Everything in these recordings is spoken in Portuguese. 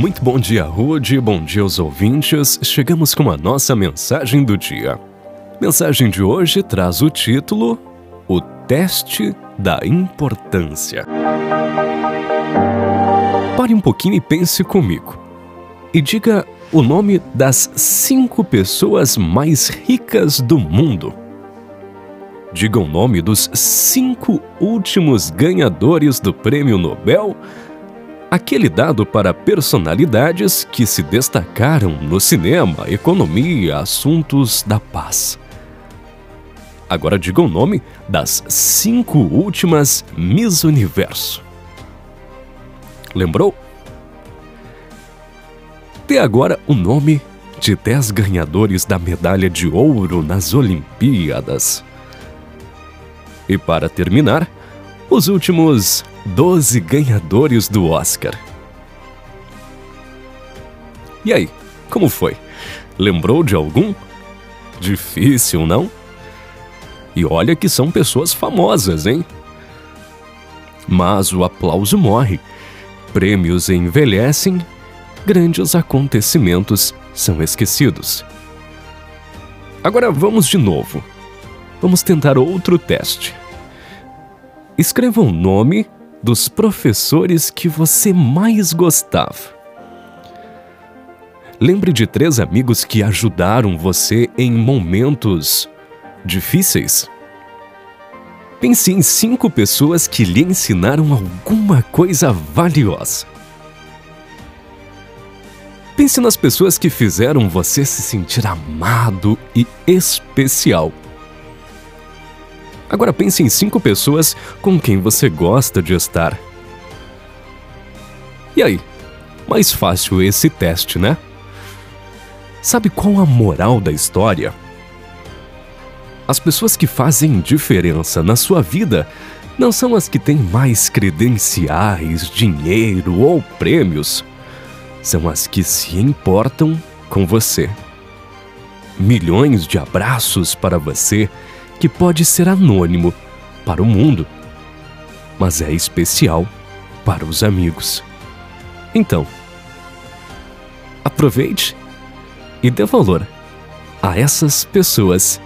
Muito bom dia, Rude, bom dia aos ouvintes. Chegamos com a nossa mensagem do dia. Mensagem de hoje traz o título O Teste da Importância. Pare um pouquinho e pense comigo. E diga o nome das cinco pessoas mais ricas do mundo. Diga o nome dos cinco últimos ganhadores do Prêmio Nobel aquele dado para personalidades que se destacaram no cinema, economia, assuntos da paz. Agora diga o nome das cinco últimas Miss Universo. Lembrou? Dê agora o nome de dez ganhadores da medalha de ouro nas Olimpíadas. E para terminar, os últimos 12 ganhadores do Oscar. E aí, como foi? Lembrou de algum? Difícil, não? E olha que são pessoas famosas, hein? Mas o aplauso morre, prêmios envelhecem, grandes acontecimentos são esquecidos. Agora vamos de novo. Vamos tentar outro teste. Escreva o nome dos professores que você mais gostava. Lembre de três amigos que ajudaram você em momentos difíceis. Pense em cinco pessoas que lhe ensinaram alguma coisa valiosa. Pense nas pessoas que fizeram você se sentir amado e especial. Agora pense em cinco pessoas com quem você gosta de estar. E aí? Mais fácil esse teste, né? Sabe qual a moral da história? As pessoas que fazem diferença na sua vida não são as que têm mais credenciais, dinheiro ou prêmios. São as que se importam com você. Milhões de abraços para você que pode ser anônimo para o mundo, mas é especial para os amigos. Então, aproveite e dê valor a essas pessoas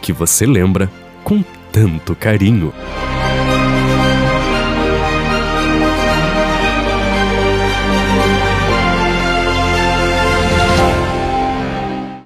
que você lembra com tanto carinho.